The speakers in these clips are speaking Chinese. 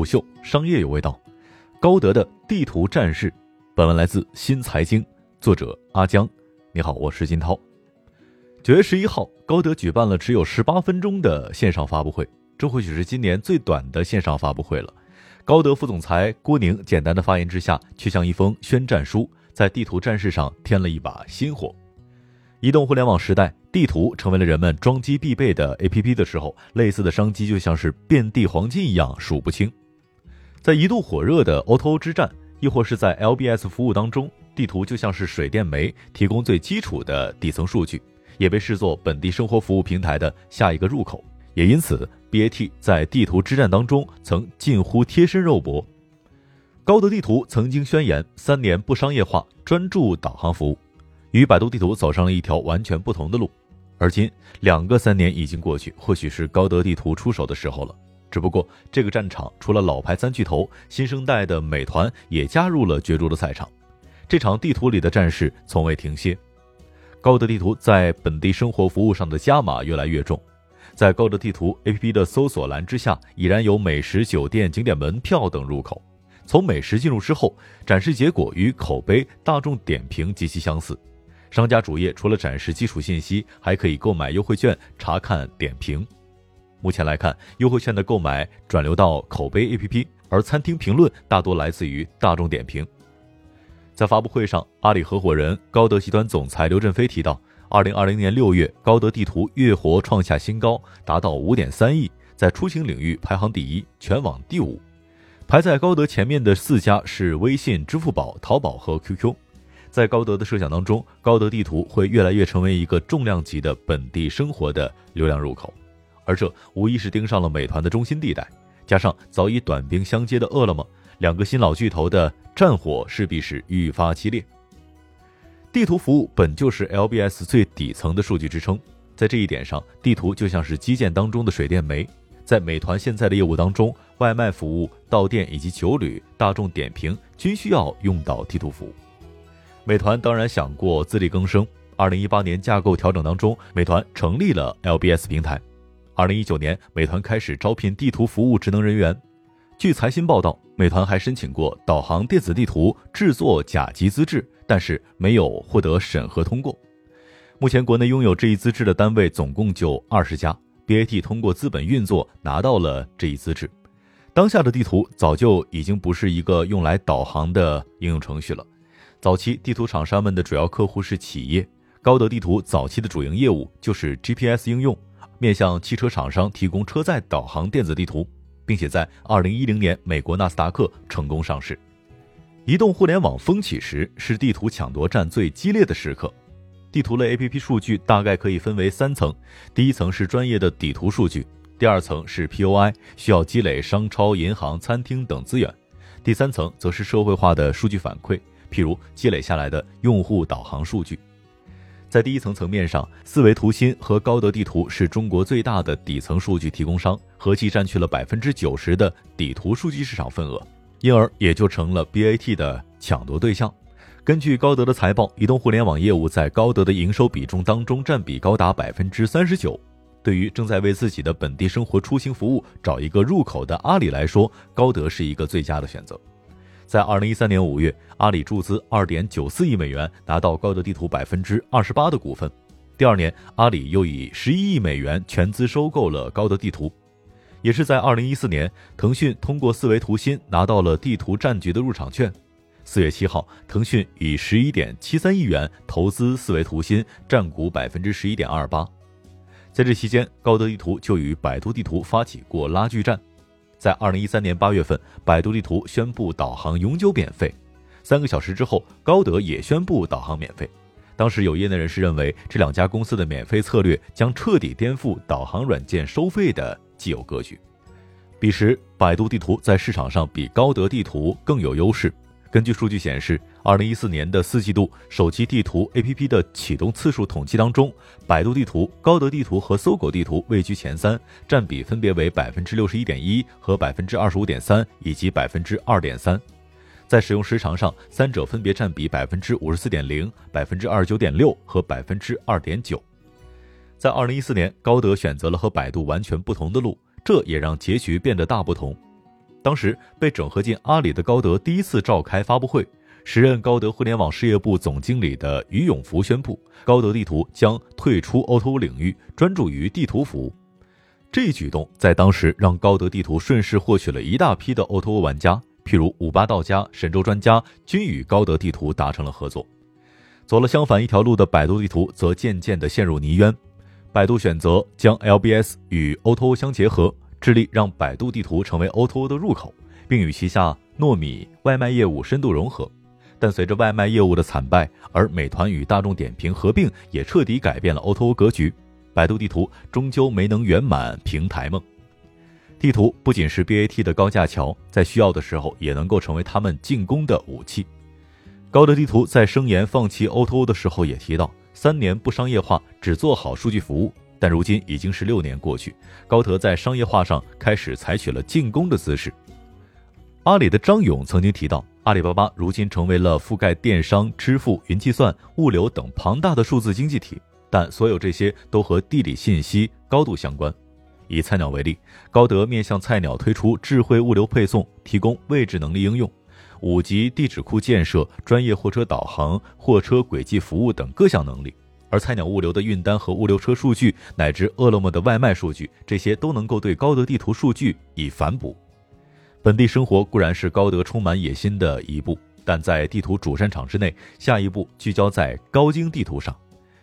虎嗅商业有味道，高德的地图战士。本文来自新财经，作者阿江。你好，我是金涛。九月十一号，高德举办了只有十八分钟的线上发布会，这或许是今年最短的线上发布会了。高德副总裁郭宁简单的发言之下，却像一封宣战书，在地图战士上添了一把新火。移动互联网时代，地图成为了人们装机必备的 APP 的时候，类似的商机就像是遍地黄金一样数不清。在一度火热的 O2O 之战，亦或是在 LBS 服务当中，地图就像是水电煤，提供最基础的底层数据，也被视作本地生活服务平台的下一个入口。也因此，BAT 在地图之战当中曾近乎贴身肉搏。高德地图曾经宣言三年不商业化，专注导航服务，与百度地图走上了一条完全不同的路。而今两个三年已经过去，或许是高德地图出手的时候了。只不过，这个战场除了老牌三巨头，新生代的美团也加入了角逐的赛场。这场地图里的战事从未停歇。高德地图在本地生活服务上的加码越来越重。在高德地图 APP 的搜索栏之下，已然有美食、酒店、景点门票等入口。从美食进入之后，展示结果与口碑、大众点评极其相似。商家主页除了展示基础信息，还可以购买优惠券、查看点评。目前来看，优惠券的购买转流到口碑 APP，而餐厅评论大多来自于大众点评。在发布会上，阿里合伙人、高德集团总裁刘振飞提到，二零二零年六月，高德地图月活创下新高，达到五点三亿，在出行领域排行第一，全网第五。排在高德前面的四家是微信、支付宝、淘宝和 QQ。在高德的设想当中，高德地图会越来越成为一个重量级的本地生活的流量入口。而这无疑是盯上了美团的中心地带，加上早已短兵相接的饿了么，两个新老巨头的战火势必是愈发激烈。地图服务本就是 LBS 最底层的数据支撑，在这一点上，地图就像是基建当中的水电煤。在美团现在的业务当中，外卖服务、到店以及酒旅、大众点评均需要用到地图服务。美团当然想过自力更生，二零一八年架构调整当中，美团成立了 LBS 平台。二零一九年，美团开始招聘地图服务职能人员。据财新报道，美团还申请过导航电子地图制作甲级资质，但是没有获得审核通过。目前，国内拥有这一资质的单位总共就二十家。BAT 通过资本运作拿到了这一资质。当下的地图早就已经不是一个用来导航的应用程序了。早期地图厂商们的主要客户是企业，高德地图早期的主营业务就是 GPS 应用。面向汽车厂商提供车载导航电子地图，并且在二零一零年美国纳斯达克成功上市。移动互联网风起时，是地图抢夺战最激烈的时刻。地图类 APP 数据大概可以分为三层：第一层是专业的底图数据，第二层是 POI，需要积累商超、银行、餐厅等资源；第三层则是社会化的数据反馈，譬如积累下来的用户导航数据。在第一层层面上，四维图新和高德地图是中国最大的底层数据提供商，合计占据了百分之九十的底图数据市场份额，因而也就成了 BAT 的抢夺对象。根据高德的财报，移动互联网业务在高德的营收比重当中占比高达百分之三十九。对于正在为自己的本地生活出行服务找一个入口的阿里来说，高德是一个最佳的选择。在二零一三年五月，阿里注资二点九四亿美元，拿到高德地图百分之二十八的股份。第二年，阿里又以十一亿美元全资收购了高德地图。也是在二零一四年，腾讯通过四维图新拿到了地图战局的入场券。四月七号，腾讯以十一点七三亿元投资四维图新，占股百分之十一点二八。在这期间，高德地图就与百度地图发起过拉锯战。在二零一三年八月份，百度地图宣布导航永久免费。三个小时之后，高德也宣布导航免费。当时有业内人士认为，这两家公司的免费策略将彻底颠覆导航软件收费的既有格局。彼时，百度地图在市场上比高德地图更有优势。根据数据显示，二零一四年的四季度手机地图 APP 的启动次数统计当中，百度地图、高德地图和搜狗地图位居前三，占比分别为百分之六十一点一和百分之二十五点三以及百分之二点三。在使用时长上，三者分别占比百分之五十四点零、百分之二十九点六和百分之二点九。在二零一四年，高德选择了和百度完全不同的路，这也让结局变得大不同。当时被整合进阿里的高德第一次召开发布会，时任高德互联网事业部总经理的于永福宣布，高德地图将退出 O2O 领域，专注于地图服务。这一举动在当时让高德地图顺势获取了一大批的 O2O 玩家，譬如五八到家、神州专家均与高德地图达成了合作。走了相反一条路的百度地图则渐渐地陷入泥渊。百度选择将 LBS 与 O2O 相结合。致力让百度地图成为 O2O 的入口，并与旗下糯米外卖业务深度融合。但随着外卖业务的惨败，而美团与大众点评合并也彻底改变了 O2O O 格局，百度地图终究没能圆满平台梦。地图不仅是 BAT 的高架桥，在需要的时候也能够成为他们进攻的武器。高德地图在声言放弃 O2O 的时候也提到，三年不商业化，只做好数据服务。但如今已经是六年过去，高德在商业化上开始采取了进攻的姿势。阿里的张勇曾经提到，阿里巴巴如今成为了覆盖电商、支付、云计算、物流等庞大的数字经济体，但所有这些都和地理信息高度相关。以菜鸟为例，高德面向菜鸟推出智慧物流配送，提供位置能力应用、五级地址库建设、专业货车导航、货车轨迹服务等各项能力。而菜鸟物流的运单和物流车数据，乃至饿了么的外卖数据，这些都能够对高德地图数据以反哺。本地生活固然是高德充满野心的一步，但在地图主战场之内，下一步聚焦在高精地图上。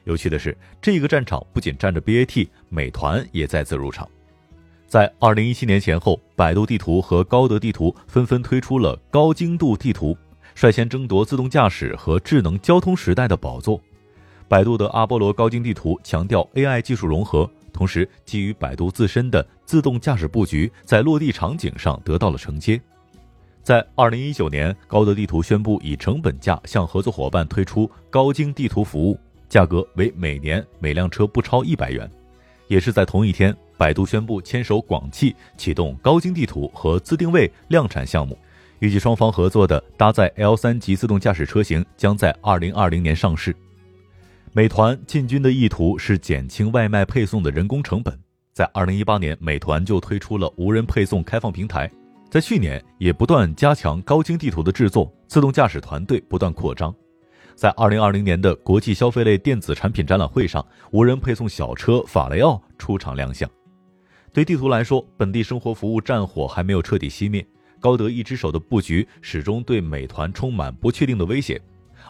有趣的是，这个战场不仅站着 BAT，美团也再次入场。在二零一七年前后，百度地图和高德地图纷纷推出了高精度地图，率先争夺自动驾驶和智能交通时代的宝座。百度的阿波罗高精地图强调 AI 技术融合，同时基于百度自身的自动驾驶布局，在落地场景上得到了承接。在二零一九年，高德地图宣布以成本价向合作伙伴推出高精地图服务，价格为每年每辆车不超一百元。也是在同一天，百度宣布牵手广汽启动高精地图和自定位量产项目，预计双方合作的搭载 L 三级自动驾驶车型将在二零二零年上市。美团进军的意图是减轻外卖配送的人工成本。在二零一八年，美团就推出了无人配送开放平台，在去年也不断加强高精地图的制作，自动驾驶团队不断扩张。在二零二零年的国际消费类电子产品展览会上，无人配送小车法雷奥出场亮相。对地图来说，本地生活服务战火还没有彻底熄灭，高德一只手的布局始终对美团充满不确定的威胁。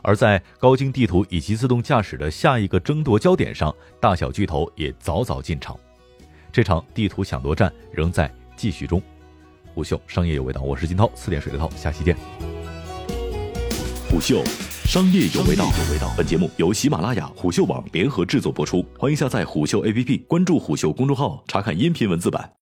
而在高精地图以及自动驾驶的下一个争夺焦点上，大小巨头也早早进场。这场地图抢夺战仍在继续中。虎嗅商业有味道，我是金涛，四点水的涛，下期见。虎嗅商业有味道，本节目由喜马拉雅、虎嗅网联合制作播出，欢迎下载虎嗅 APP，关注虎嗅公众号，查看音频文字版。